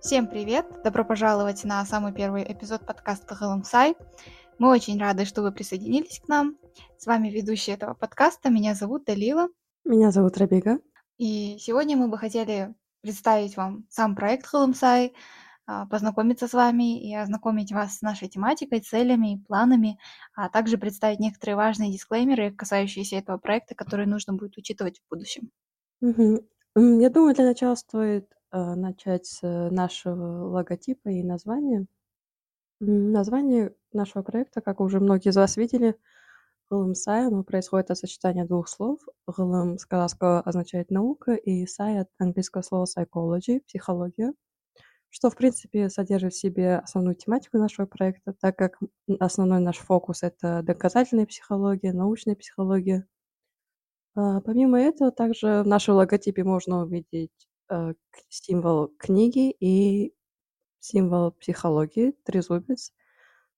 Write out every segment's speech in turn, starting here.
Всем привет! Добро пожаловать на самый первый эпизод подкаста Галамсай. Мы очень рады, что вы присоединились к нам. С вами ведущая этого подкаста. Меня зовут Далила. Меня зовут Рабига. И сегодня мы бы хотели представить вам сам проект Галамсай, а, познакомиться с вами и ознакомить вас с нашей тематикой, целями и планами, а также представить некоторые важные дисклеймеры, касающиеся этого проекта, которые нужно будет учитывать в будущем. Мгм. Я думаю, для начала стоит начать с э, нашего логотипа и названия. Название нашего проекта, как уже многие из вас видели, Ғылым Сай, оно происходит от сочетания двух слов. Ғылым с казахского означает наука, и Сай от английского слова psychology, психология, что, в принципе, содержит в себе основную тематику нашего проекта, так как основной наш фокус — это доказательная психология, научная психология. А, помимо этого, также в нашем логотипе можно увидеть э, символ книги и символ психологии, трезубец.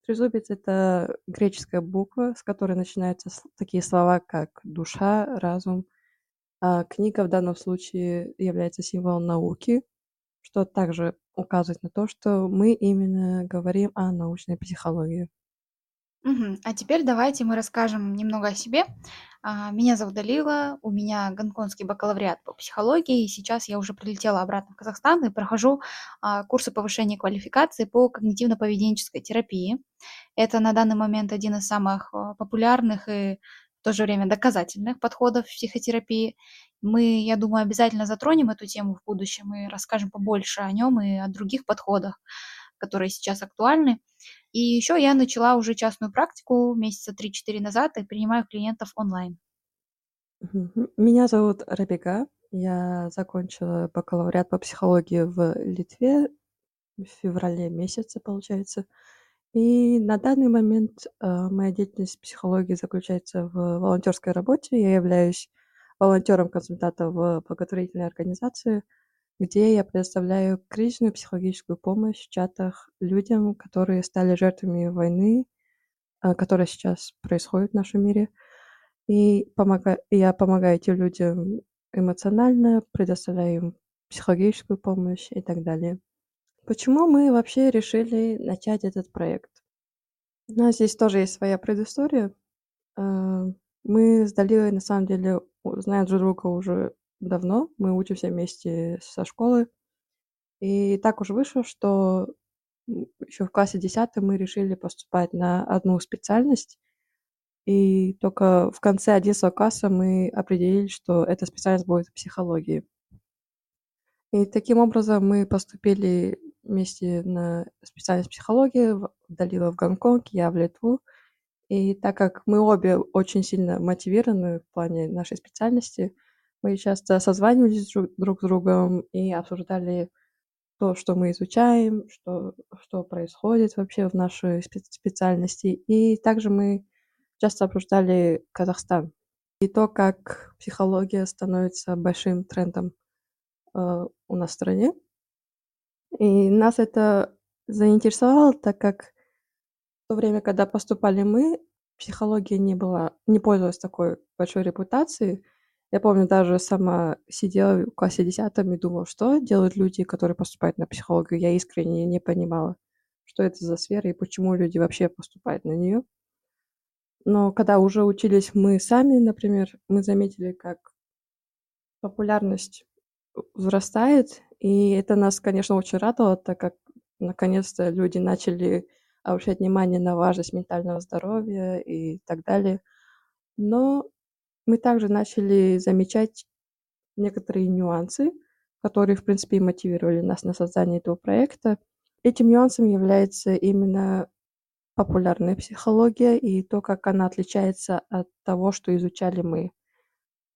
Трезубец — это греческая буква, с которой начинаются такие слова, как душа, разум. А книга в данном случае является символом науки, что также указывает на то, что мы именно говорим о научной психологии. Мгм. А теперь давайте мы расскажем немного о себе. А, Меня зовут Далила, у меня гонконгский бакалавриат по психологии, и сейчас я уже прилетела обратно в Казахстан и прохожу а, курсы повышения квалификации по когнитивно-поведенческой терапии. Это на данный момент один из самых а, популярных и в то же время доказательных подходов в психотерапии. Мы, я думаю, обязательно затронем эту тему в будущем и расскажем побольше о нем и о других подходах, которые сейчас актуальны. И еще я начала уже частную практику месяца 3-4 назад и принимаю клиентов онлайн. Меня зовут Рабига. Я закончила бакалавриат по психологии в Литве в феврале месяце, получается. И на данный момент э, моя деятельность в психологии заключается в волонтерской работе. Я являюсь волонтером-консультантом в благотворительной организации – где я предоставляю кризисную психологическую помощь в чатах людям, которые стали жертвами войны, а, которая сейчас происходит в нашем мире. И помога... я помогаю этим людям эмоционально, предоставляю им психологическую помощь и так далее. Почему мы вообще решили начать этот проект? У нас здесь тоже есть своя предыстория. А, мы с Далилой, на самом деле, знаем друг друга уже давно, мы учимся вместе со школы. И так уж вышло, что еще в классе 10 мы решили поступать на одну специальность. И только в конце 11 класса мы определили, что эта специальность будет в психологии. И таким образом мы поступили вместе на специальность психологии, Далила в Гонконг, я в Литву. И так как мы обе очень сильно мотивированы в плане нашей специальности, мы часто созванивались друг, друг с другом и обсуждали то, что мы изучаем, что, что происходит вообще в нашей специальности. И также мы часто обсуждали Казахстан и то, как психология становится большим трендом э, у нас в стране. И нас это заинтересовало, так как в то время, когда поступали мы, психология не была, не пользовалась такой большой репутацией, я помню, даже сама сидела в классе 10 и думала, что делают люди, которые поступают на психологию. Я искренне не понимала, что это за сфера и почему люди вообще поступают на нее. Но когда уже учились мы сами, например, мы заметили, как популярность взрастает, и это нас, конечно, очень радовало, так как наконец-то люди начали обращать внимание на важность ментального здоровья и так далее. Но мы также начали замечать некоторые нюансы, которые, в принципе, и мотивировали нас на создание этого проекта. Этим нюансом является именно популярная психология и то, как она отличается от того, что изучали мы.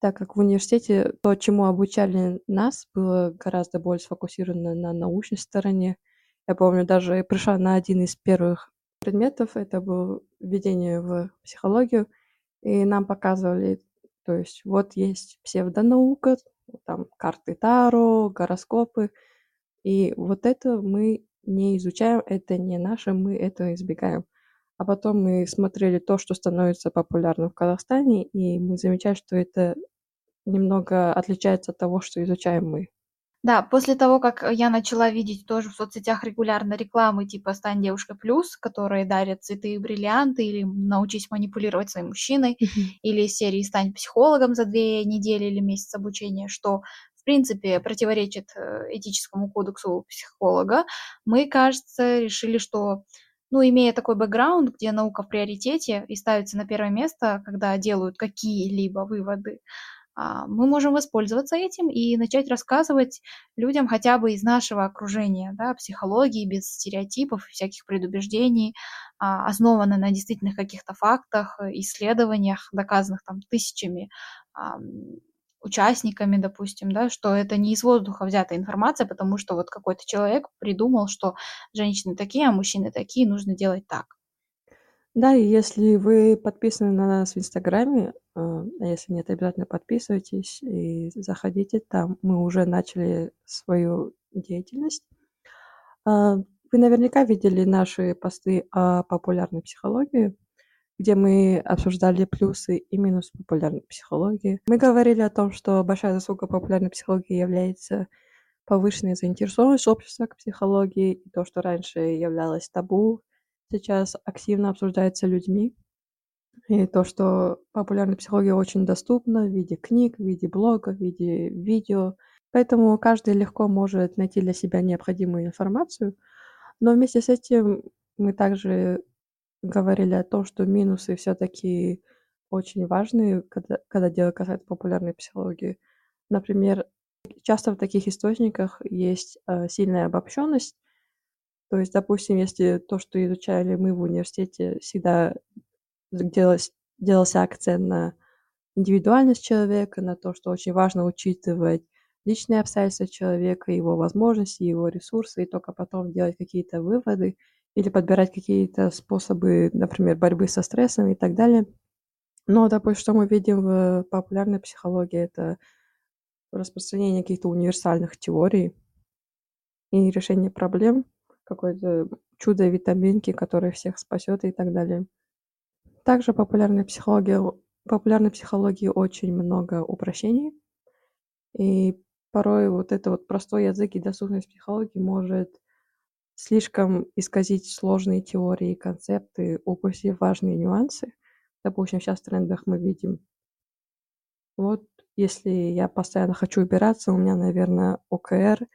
Так как в университете то, чему обучали нас, было гораздо более сфокусировано на научной стороне. Я помню, даже пришла на один из первых предметов, это было введение в психологию, и нам показывали то есть вот есть псевдонаука, там карты Таро, гороскопы, и вот это мы не изучаем, это не наше, мы это избегаем. А потом мы смотрели то, что становится популярным в Казахстане, и мы замечали, что это немного отличается от того, что изучаем мы. Да, после того, как, э, я начала видеть тоже в соцсетях регулярно рекламы типа "Стань девушкой плюс", которые дарят цветы и бриллианты, или "Научись манипулировать своим мужчиной", или серии "Стань психологом за 2 недели или месяц обучения", что, в принципе, противоречит, э, этическому кодексу психолога. Мы, кажется, решили, что, ну, имея такой бэкграунд, где наука в приоритете и ставится на первое место, когда делают какие-либо выводы, мы можем воспользоваться этим и начать рассказывать людям хотя бы из нашего окружения, да, психологии без стереотипов, всяких предубеждений, а, основанной на действительных каких-то фактах, исследованиях, доказанных там тысячами, ам, участниками, допустим, да, что это не из воздуха взятая информация, потому что вот какой-то человек придумал, что женщины такие, а мужчины такие, нужно делать так. Да, и если вы подписаны на нас в "Инстаграме", а, а если нет, обязательно подписывайтесь и заходите, там мы уже начали свою деятельность. А, вы наверняка видели наши посты о популярной психологии, где мы обсуждали плюсы и минусы популярной психологии. Мы говорили о том, что большая заслуга популярной психологии является повышенной заинтересованность общества к психологии, и то, что раньше являлось табу, сейчас активно обсуждается людьми. И то, что популярная психология очень доступна в виде книг, в виде блогов, в виде видео. Поэтому каждый легко может найти для себя необходимую информацию. Но вместе с этим мы также говорили о том, что минусы всё-таки очень важны, когда когда дело касается популярной психологии. Например, часто в таких источниках есть, э, сильная обобщённость. То есть, допустим, если то, что изучали мы в университете, всегда делалось делался акцент на индивидуальность человека, на то, что очень важно учитывать личные обстоятельства человека, его возможности, его ресурсы, и только потом делать какие-то выводы или подбирать какие-то способы, например, борьбы со стрессом и так далее. Но, допустим, что мы видим в популярной психологии- это распространение каких-то универсальных теорий и решение проблем, какой-то чудо-витаминки, которая всех спасёт и так далее. Также популярная психология в популярной психологии очень много упрощений, и порой вот это вот простой язык и доступность психологии может слишком исказить сложные теории и концепты, упустив важные нюансы. Допустим, щас в трендах мы видим вот если я постоянно хочу убираться, у меня, наверно, ОКР,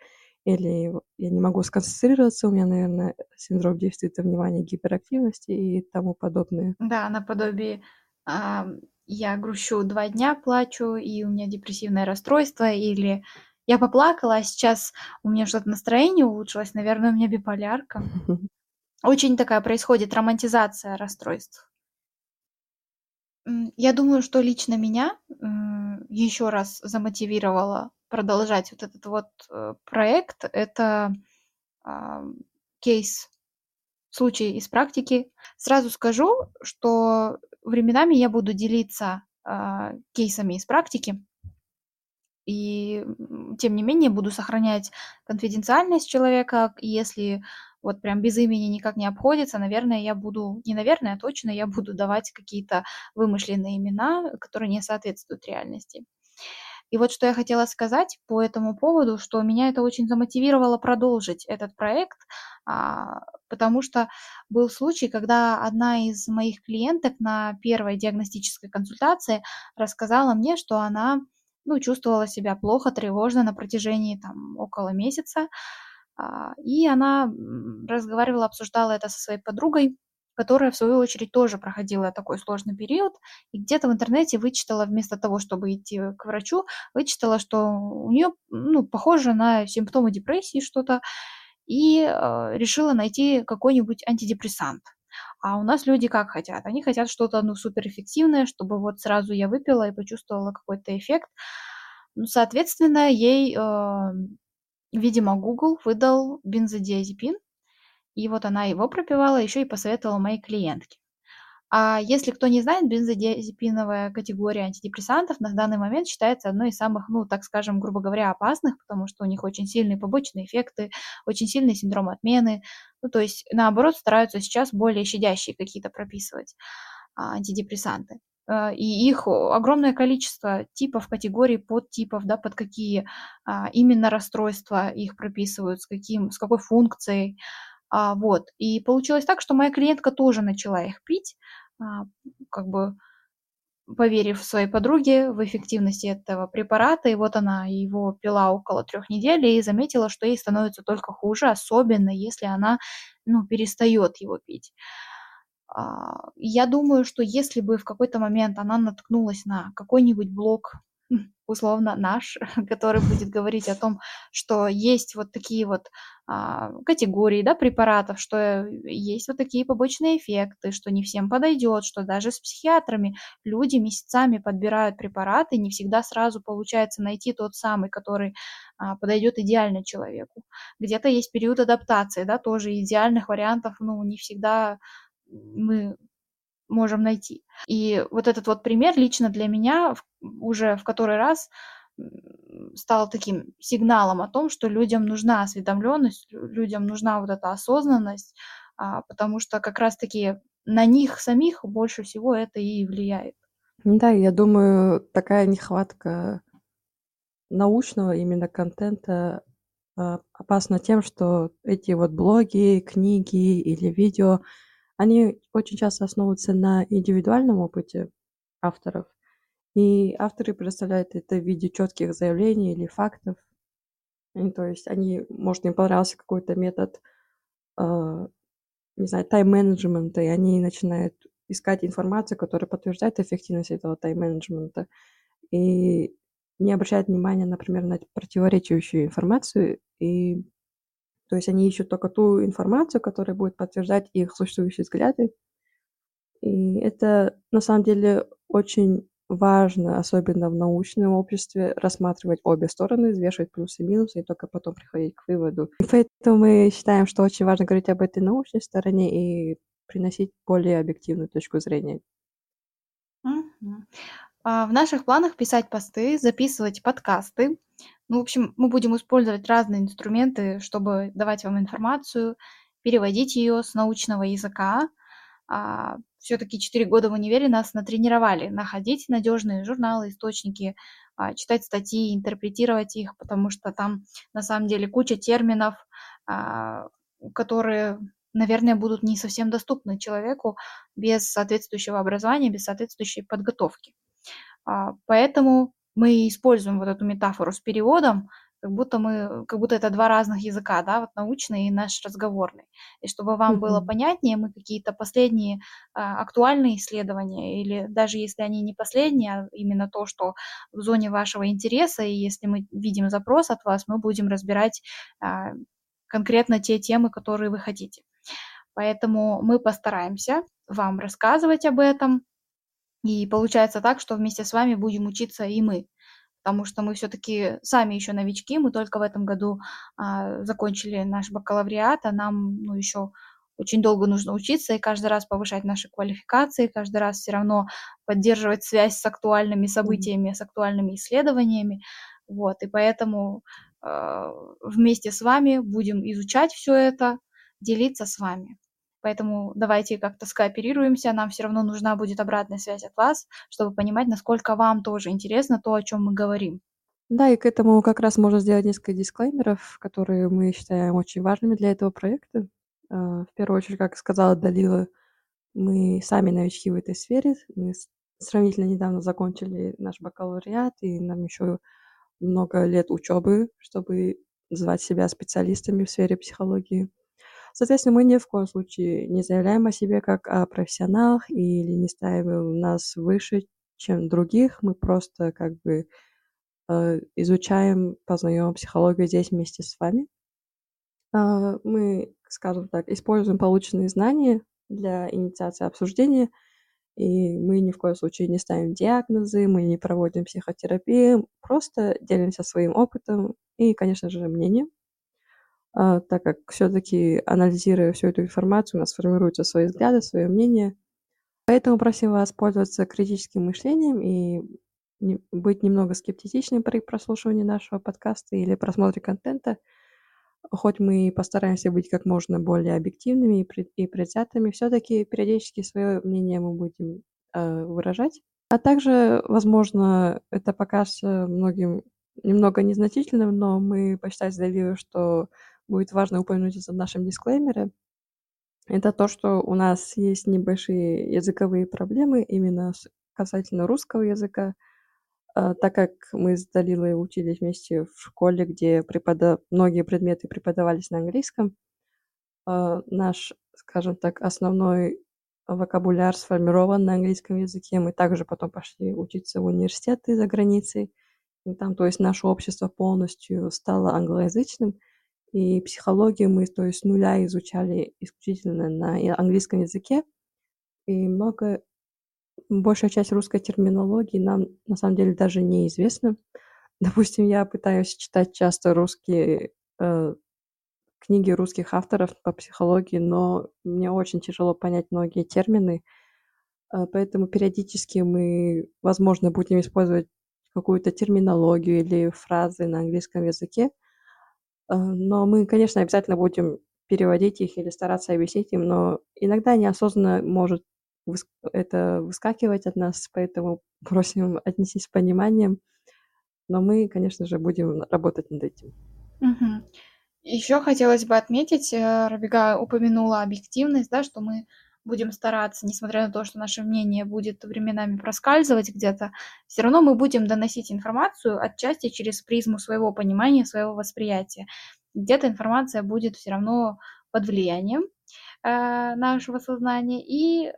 или я не могу сконцентрироваться, у меня, наверно, синдром дефицита внимания, гиперактивности и тому подобное. Да, наподобие, ам, я грущу 2 дня, плачу, и у меня депрессивное расстройство, или я поплакала, а сейчас у меня что-то настроение улучшилось, наверно, у меня биполярка. Очень такая происходит романтизация расстройств. Я думаю, что лично меня, м, ещё раз замотивировало продолжать вот этот вот, э, проект- это, ам, кейс, случай из практики. Сразу скажу, что временами я буду делиться, а, кейсами из практики. И, тем не менее, буду сохранять конфиденциальность человека. Если вот прям без имени никак не обходится, наверное, я буду не наверное, а точно я буду давать какие-то вымышленные имена, которые не соответствуют реальности. И вот что я хотела сказать по этому поводу, что меня это очень замотивировало продолжить этот проект, а, потому что был случай, когда одна из моих клиенток на 1 диагностической консультации рассказала мне, что она, ну, чувствовала себя плохо, тревожно на протяжении там около месяца. А, и она, разговаривала, обсуждала это со своей подругой, которая, в свою очередь, тоже проходила такой сложный период. И где-то в интернете вычитала, вместо того, чтобы идти к врачу, вычитала, что у неё, ну, похоже на симптомы депрессии что-то, и, э, решила найти какой-нибудь антидепрессант. А у нас люди как хотят? Они хотят что-то, ну, суперэффективное, чтобы вот сразу я выпила и почувствовала какой-то эффект. Ну, соответственно, ей, ам, видимо, Google выдал бензодиазепин, и вот она его пропивала, ещё и посоветовала моей клиентке. А если кто не знает, бензодиазепиновая категория антидепрессантов на данный момент считается одной из самых, ну, так скажем, грубо говоря, опасных, потому что у них очень сильные побочные эффекты, очень сильный синдром отмены. Ну, то есть, наоборот, стараются сейчас более щадящие какие-то прописывать, а, антидепрессанты. э, и их огромное количество типов, категорий, подтипов, да, под какие а, именно расстройства их прописывают, с, каким, с какой функцией. А, вот. И получилось так, что моя клиентка тоже начала их пить, а, как бы поверив своей подруге в эффективности этого препарата. И вот она его пила около трех недель и заметила, что ей становится только хуже, особенно если она ну, перестает его пить. А, я думаю, что если бы в какой-то момент она наткнулась на какой-нибудь блог, условно наш, который будет говорить о том, что есть вот такие вот а, категории да, препаратов, что есть вот такие побочные эффекты, что не всем подойдет, что даже с психиатрами люди месяцами подбирают препараты, не всегда сразу получается найти тот самый, который а, подойдет идеально человеку. Где-то есть период адаптации, да, тоже идеальных вариантов, ну, не всегда мы можем найти. И вот этот вот пример лично для меня уже в который раз стал таким сигналом о том, что людям нужна осведомленность, людям нужна вот эта осознанность, а, потому что как раз-таки на них самих больше всего это и влияет. Да, я думаю, такая нехватка научного именно контента а, опасна тем, что эти вот блоги, книги или видео они очень часто основываются на индивидуальном опыте авторов, и авторы представляют это в виде четких заявлений или фактов. И, то есть они, может, им понравился какой-то метод, э, не знаю, тайм-менеджмента, и они начинают искать информацию, которая подтверждает эффективность этого тайм-менеджмента, и не обращают внимания, например, на противоречивающую информацию, и то есть они ищут только ту информацию, которая будет подтверждать их существующие взгляды. И это на самом деле очень важно, особенно в научном обществе, рассматривать обе стороны, взвешивать плюсы и минусы, и только потом приходить к выводу. И поэтому мы считаем, что очень важно говорить об этой научной стороне и приносить более объективную точку зрения. А, в наших планах писать посты, записывать подкасты, ну, в общем, мы будем использовать разные инструменты, чтобы давать вам информацию, переводить ее с научного языка. А, все-таки 4 года в универе нас натренировали находить надежные журналы, источники, а, читать статьи, интерпретировать их, потому что там на самом деле куча терминов, а, которые, наверное, будут не совсем доступны человеку без соответствующего образования, без соответствующей подготовки. А, поэтому мы используем вот эту метафору с переводом, как будто мы, как будто это два разных языка, да, вот научный и наш разговорный. И чтобы вам mm-hmm. было понятнее, мы какие-то последние а, актуальные исследования, или даже если они не последние, а именно то, что в зоне вашего интереса, и если мы видим запрос от вас, мы будем разбирать а, конкретно те темы, которые вы хотите. Поэтому мы постараемся вам рассказывать об этом, и получается так, что вместе с вами будем учиться и мы, потому что мы все-таки сами еще новички, мы только в этом году а, закончили наш бакалавриат, а нам ну, еще очень долго нужно учиться и каждый раз повышать наши квалификации, каждый раз все равно поддерживать связь с актуальными событиями, с актуальными исследованиями. Вот, и поэтому э, вместе с вами будем изучать все это, делиться с вами. Поэтому давайте как-то скооперируемся, нам все равно нужна будет обратная связь от вас, чтобы понимать, насколько вам тоже интересно то, о чем мы говорим. Да, и к этому как раз можно сделать несколько дисклеймеров, которые мы считаем очень важными для этого проекта. А, в первую очередь, как сказала Далила, мы сами новички в этой сфере. Мы сравнительно недавно закончили наш бакалавриат, и нам еще много лет учебы, чтобы называть себя специалистами в сфере психологии. Соответственно, мы ни в коем случае не заявляем о себе как о профессионалах или не ставим нас выше, чем других. Мы просто как бы э, изучаем, познаем психологию здесь вместе с вами. Э, мы, скажем так, используем полученные знания для инициации обсуждения, и мы ни в коем случае не ставим диагнозы, мы не проводим психотерапию, просто делимся своим опытом и, конечно же, мнением. А, так как все-таки, анализируя всю эту информацию, у нас формируются свои взгляды, свое мнение. Поэтому просим вас пользоваться критическим мышлением и быть немного скептичным при прослушивании нашего подкаста или просмотре контента. Хоть мы и постараемся быть как можно более объективными и предвзятыми, все-таки периодически свое мнение мы будем э, выражать. А также, возможно, это покажется многим немного незначительным, но мы посчитали с Далилой, что будет важно упомянуть это в нашем дисклеймере. Это то, что у нас есть небольшие языковые проблемы именно касательно русского языка, а, так как мы с Далилой учились вместе в школе, где препода многие предметы преподавались на английском, а, наш, скажем так, основной вокабуляр сформирован на английском языке. Мы также потом пошли учиться в университеты за границей. И там, то есть наше общество полностью стало англоязычным, и психологию мы, то есть с нуля изучали исключительно на английском языке, и много, большая часть русской терминологии нам на самом деле даже неизвестна. Допустим, я пытаюсь читать часто русские э, книги русских авторов по психологии, но мне очень тяжело понять многие термины, э, поэтому периодически мы, возможно, будем использовать какую-то терминологию или фразы на английском языке, но мы, конечно, обязательно будем переводить их или стараться объяснить им, но иногда неосознанно может это выскакивать от нас, поэтому просим отнестись с пониманием, но мы, конечно же, будем работать над этим. Угу. Еще хотелось бы отметить, э, Рабига упомянула объективность, да, что мы будем стараться, несмотря на то, что наше мнение будет временами проскальзывать где-то, все равно мы будем доносить информацию отчасти через призму своего понимания, своего восприятия. Где-то информация будет все равно под влиянием э, нашего сознания, и э,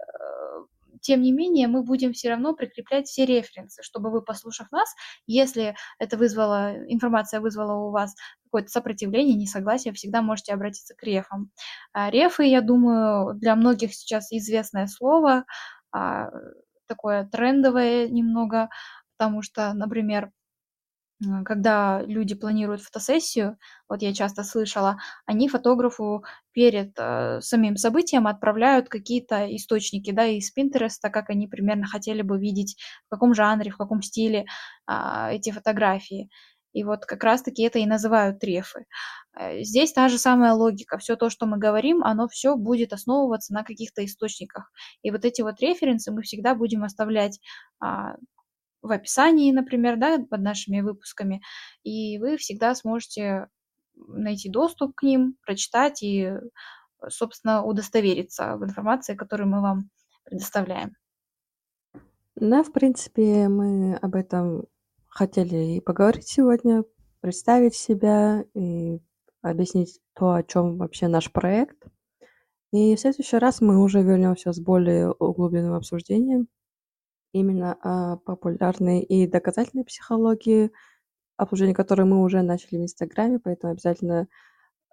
тем не менее, мы будем все равно прикреплять все референсы, чтобы вы, послушав нас, если это вызвало, информация вызвала у вас какое-то сопротивление, несогласие, всегда можете обратиться к рефам. А рефы, я думаю, для многих сейчас известное слово, а, такое трендовое немного, потому что, например, когда люди планируют фотосессию, вот я часто слышала, они фотографу перед э, самим событием отправляют какие-то источники, да, из Пинтереста, как они примерно хотели бы видеть, в каком жанре, в каком стиле э, эти фотографии. И вот как раз-таки это и называют трефы. Э, здесь та же самая логика. Все то, что мы говорим, оно все будет основываться на каких-то источниках. И вот эти вот референсы мы всегда будем оставлять а, в описании, например, да, под нашими выпусками, и вы всегда сможете найти доступ к ним, прочитать и, собственно, удостовериться в информации, которую мы вам предоставляем. Да, в принципе, мы об этом хотели и поговорить сегодня, представить себя и объяснить то, о чем вообще наш проект. И в следующий раз мы уже вернемся с более углубленным обсуждением именно о популярной и доказательной психологии, обсуждение которой мы уже начали в Инстаграме, поэтому обязательно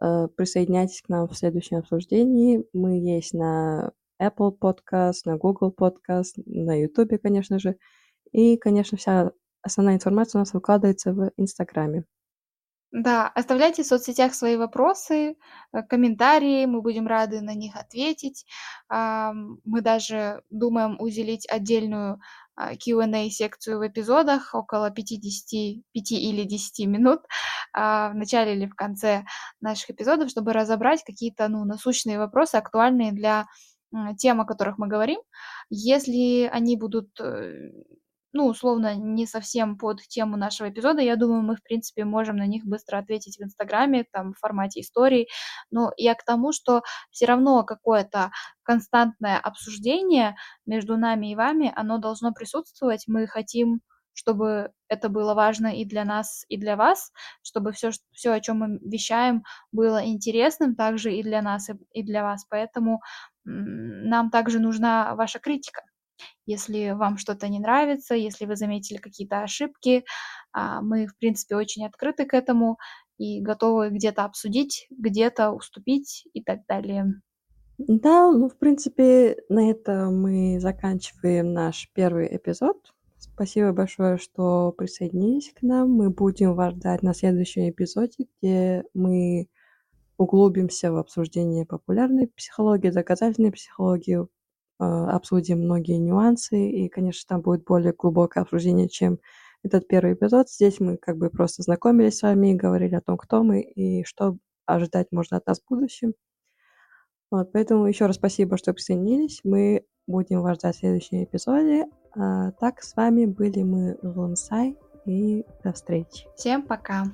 э, присоединяйтесь к нам в следующем обсуждении. Мы есть на Apple Podcast, на Google Podcast, на YouTube, конечно же. И, конечно, вся основная информация у нас выкладывается в Инстаграме. Да, оставляйте в соцсетях свои вопросы, э, комментарии, мы будем рады на них ответить. Мы даже думаем уделить отдельную а, Q&A-секцию в эпизодах, около 50, 5 или 10 минут, а, в начале или в конце наших эпизодов, чтобы разобрать какие-то ну, насущные вопросы, актуальные для тем, о которых мы говорим. Если они будут э, ну, условно, не совсем под тему нашего эпизода, я думаю, мы, в принципе, можем на них быстро ответить в Инстаграме, там, в формате истории. Но я к тому, что все равно какое-то константное обсуждение между нами и вами, оно должно присутствовать. Мы хотим чтобы это было важно и для нас, и для вас, чтобы все, все о чем мы вещаем, было интересным также и для нас, и для вас. Поэтому нам также нужна ваша критика. Если вам что-то не нравится, если вы заметили какие-то ошибки, а, мы, в принципе, очень открыты к этому и готовы где-то обсудить, где-то уступить и так далее. Да, ну, в принципе, на этом мы заканчиваем наш первый эпизод. Спасибо большое, что присоединились к нам. Мы будем вас ждать на следующем эпизоде, где мы углубимся в обсуждение популярной психологии, доказательной психологии, обсудим многие нюансы, и, конечно, там будет более глубокое обсуждение, чем этот первый эпизод. Здесь мы как бы просто знакомились с вами и говорили о том, кто мы и что ожидать можно от нас в будущем. Вот, поэтому еще раз спасибо, что присоединились. Мы будем вас ждать в следующем эпизоде. А, так, с вами были мы, Лунсай, и до встречи. Всем пока!